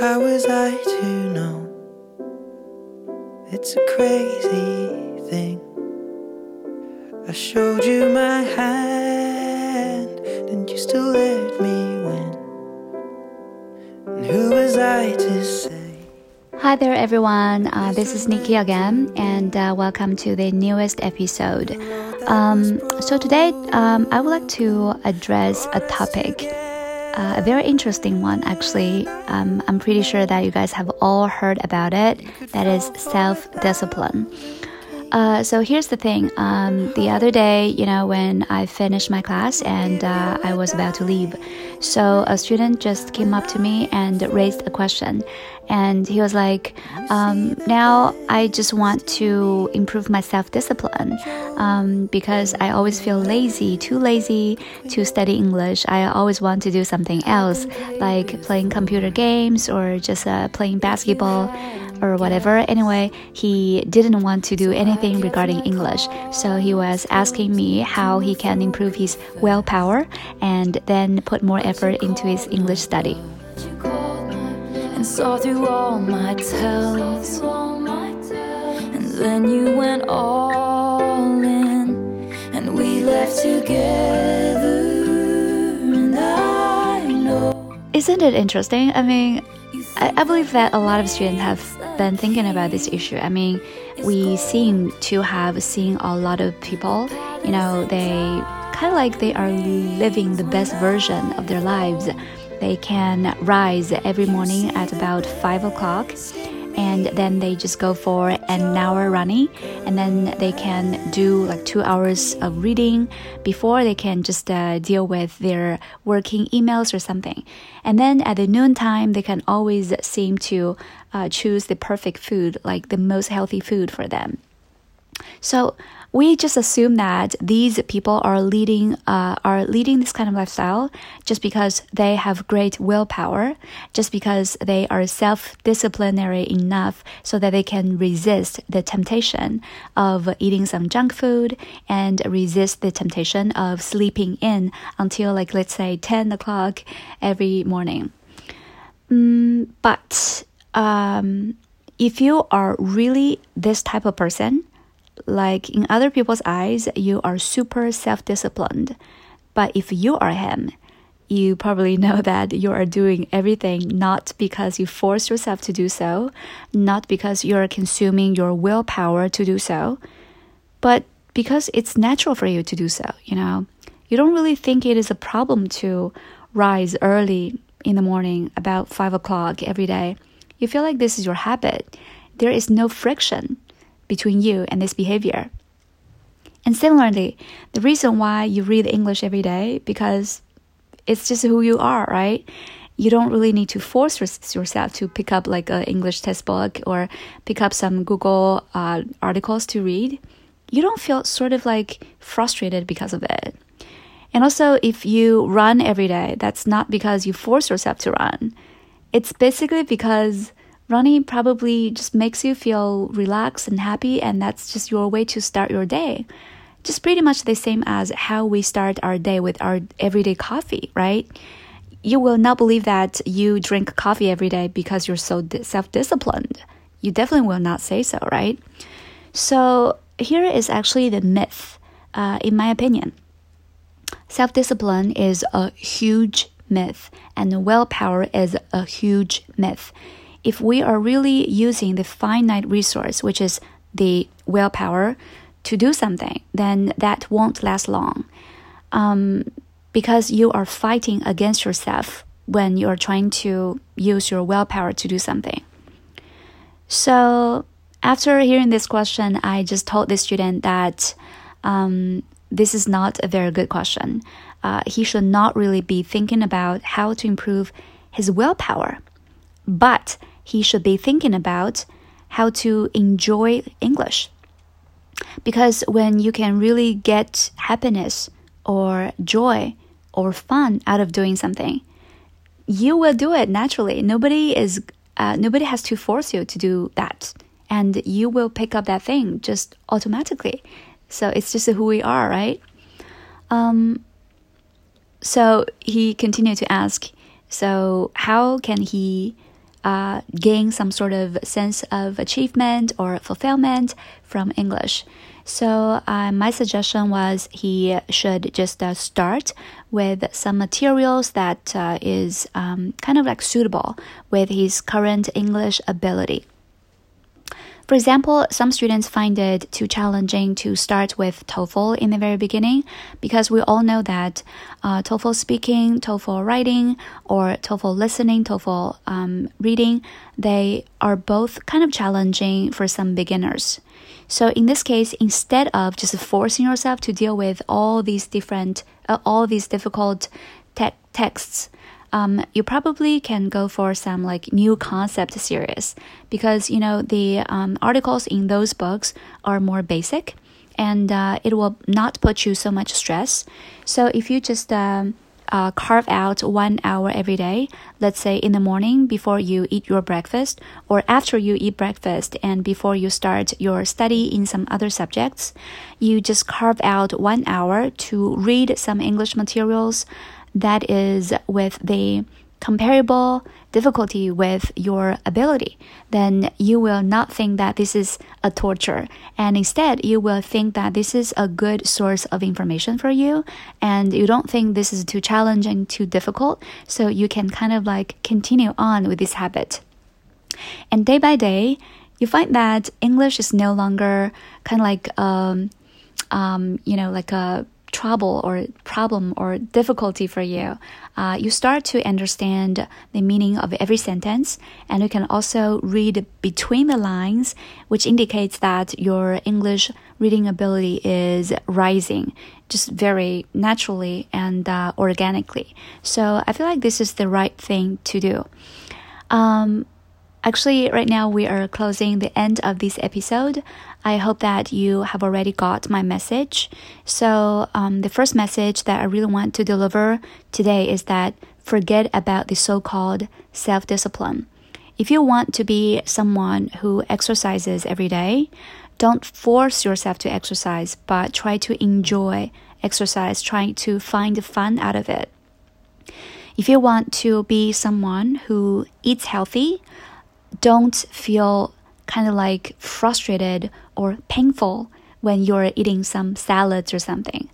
How was I to know? It's a crazy thing. I showed you my hand, and you still let me win. And who was I to say? Hi there, everyone. Uh, this is Nikki again, and uh, welcome to the newest episode. Um, so, today um, I would like to address a topic, uh, a very interesting one, actually. Um, I'm pretty sure that you guys have all heard about it that is self discipline. Uh, so here's the thing. Um, the other day, you know, when I finished my class and uh, I was about to leave, so a student just came up to me and raised a question, and he was like, um, "Now I just want to improve my self-discipline um, because I always feel lazy, too lazy to study English. I always want to do something else, like playing computer games or just uh, playing basketball." or whatever. Anyway, he didn't want to do anything regarding English. So he was asking me how he can improve his willpower and then put more effort into his English study. And saw through all my tells. And then you went all in, and we left together. And I know. Isn't it interesting? I mean, I, I believe that a lot of students have been thinking about this issue. I mean, we seem to have seen a lot of people, you know, they kind of like they are living the best version of their lives. They can rise every morning at about five o'clock and then they just go for an hour running. And then they can do like two hours of reading before they can just uh, deal with their working emails or something. And then at the noon time they can always seem to uh, choose the perfect food like the most healthy food for them. So we just assume that these people are leading uh, are leading this kind of lifestyle just because they have great willpower, just because they are self-disciplinary enough so that they can resist the temptation of eating some junk food and resist the temptation of sleeping in until like let's say 10 o'clock every morning. Mm, but um, if you are really this type of person, like in other people's eyes, you are super self disciplined. But if you are him, you probably know that you are doing everything not because you force yourself to do so, not because you're consuming your willpower to do so, but because it's natural for you to do so, you know. You don't really think it is a problem to rise early in the morning, about five o'clock every day. You feel like this is your habit. There is no friction between you and this behavior. And similarly, the reason why you read English every day because it's just who you are, right? You don't really need to force yourself to pick up like an English textbook or pick up some Google uh, articles to read. You don't feel sort of like frustrated because of it. And also, if you run every day, that's not because you force yourself to run. It's basically because running probably just makes you feel relaxed and happy, and that's just your way to start your day. Just pretty much the same as how we start our day with our everyday coffee, right? You will not believe that you drink coffee every day because you're so self disciplined. You definitely will not say so, right? So, here is actually the myth, uh, in my opinion. Self discipline is a huge myth, and willpower is a huge myth if we are really using the finite resource, which is the willpower, to do something, then that won't last long. Um, because you are fighting against yourself when you're trying to use your willpower to do something. So, after hearing this question, I just told the student that um, this is not a very good question. Uh, he should not really be thinking about how to improve his willpower, but he should be thinking about how to enjoy English. Because when you can really get happiness or joy or fun out of doing something, you will do it naturally. Nobody is uh, nobody has to force you to do that, and you will pick up that thing just automatically. So it's just who we are, right? Um, so he continued to ask, so how can he uh, gain some sort of sense of achievement or fulfillment from English. So, uh, my suggestion was he should just uh, start with some materials that uh, is um, kind of like suitable with his current English ability. For example, some students find it too challenging to start with TOEFL in the very beginning because we all know that uh, TOEFL speaking, TOEFL writing, or TOEFL listening, TOEFL um, reading, they are both kind of challenging for some beginners. So in this case, instead of just forcing yourself to deal with all these different, uh, all these difficult te- texts, um, you probably can go for some like new concept series because you know the um, articles in those books are more basic and uh, it will not put you so much stress. So if you just um, uh, carve out one hour every day, let's say in the morning before you eat your breakfast, or after you eat breakfast and before you start your study in some other subjects, you just carve out one hour to read some English materials that is with the comparable difficulty with your ability, then you will not think that this is a torture. And instead, you will think that this is a good source of information for you. And you don't think this is too challenging, too difficult. So you can kind of like continue on with this habit. And day by day, you find that English is no longer kind of like, um, um, you know, like a trouble or problem or difficulty for you, uh, you start to understand the meaning of every sentence, and you can also read between the lines, which indicates that your English reading ability is rising just very naturally and uh, organically. So I feel like this is the right thing to do. Um, Actually, right now we are closing the end of this episode. I hope that you have already got my message. So, um, the first message that I really want to deliver today is that forget about the so called self discipline. If you want to be someone who exercises every day, don't force yourself to exercise, but try to enjoy exercise, trying to find fun out of it. If you want to be someone who eats healthy, don't feel kind of like frustrated or painful when you're eating some salads or something.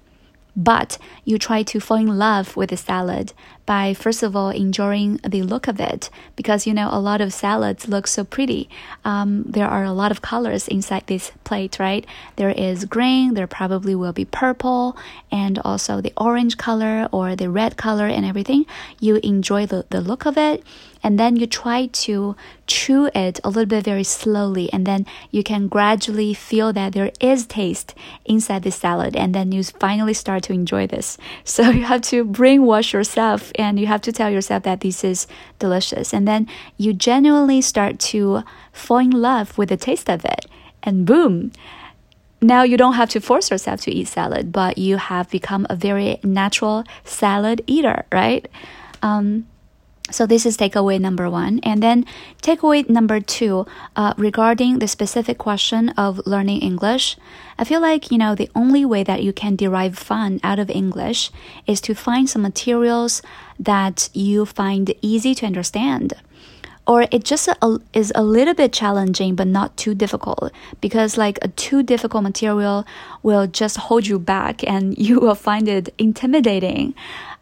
But you try to fall in love with the salad by first of all enjoying the look of it because you know a lot of salads look so pretty. Um, there are a lot of colors inside this plate, right? There is green, there probably will be purple, and also the orange color or the red color and everything. You enjoy the, the look of it and then you try to chew it a little bit very slowly and then you can gradually feel that there is taste inside the salad and then you finally start to enjoy this. So you have to brainwash yourself and you have to tell yourself that this is delicious. And then you genuinely start to fall in love with the taste of it and boom! Now you don't have to force yourself to eat salad, but you have become a very natural salad eater, right? Um, so this is takeaway number one. And then takeaway number two, uh, regarding the specific question of learning English, I feel like, you know, the only way that you can derive fun out of English is to find some materials that you find easy to understand. Or it just a, is a little bit challenging, but not too difficult. Because like a too difficult material will just hold you back and you will find it intimidating.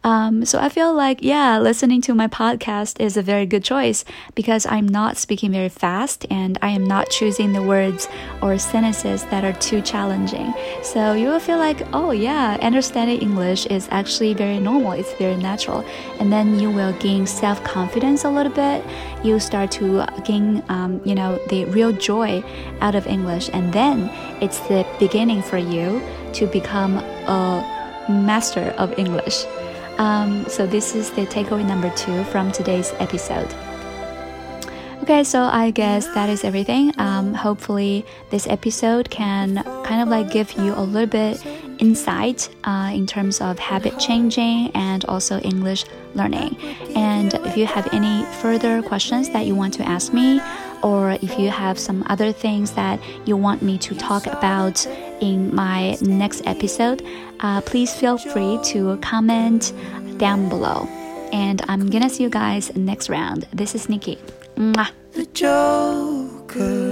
Um, so I feel like, yeah, listening to my podcast is a very good choice because I'm not speaking very fast and I am not choosing the words or sentences that are too challenging. So you will feel like, oh, yeah, understanding English is actually very normal, it's very natural. And then you will gain self confidence a little bit. You start to gain, um, you know, the real joy out of English. And then it's the beginning for you to become a master of English. Um, so this is the takeaway number two from today's episode. Okay, so I guess that is everything. Um, hopefully, this episode can kind of like give you a little bit insight uh, in terms of habit changing and also English learning. And if you have any further questions that you want to ask me, or if you have some other things that you want me to talk about in my next episode, uh, please feel free to comment down below. And I'm gonna see you guys next round. This is Nikki. Mwah. The Joker.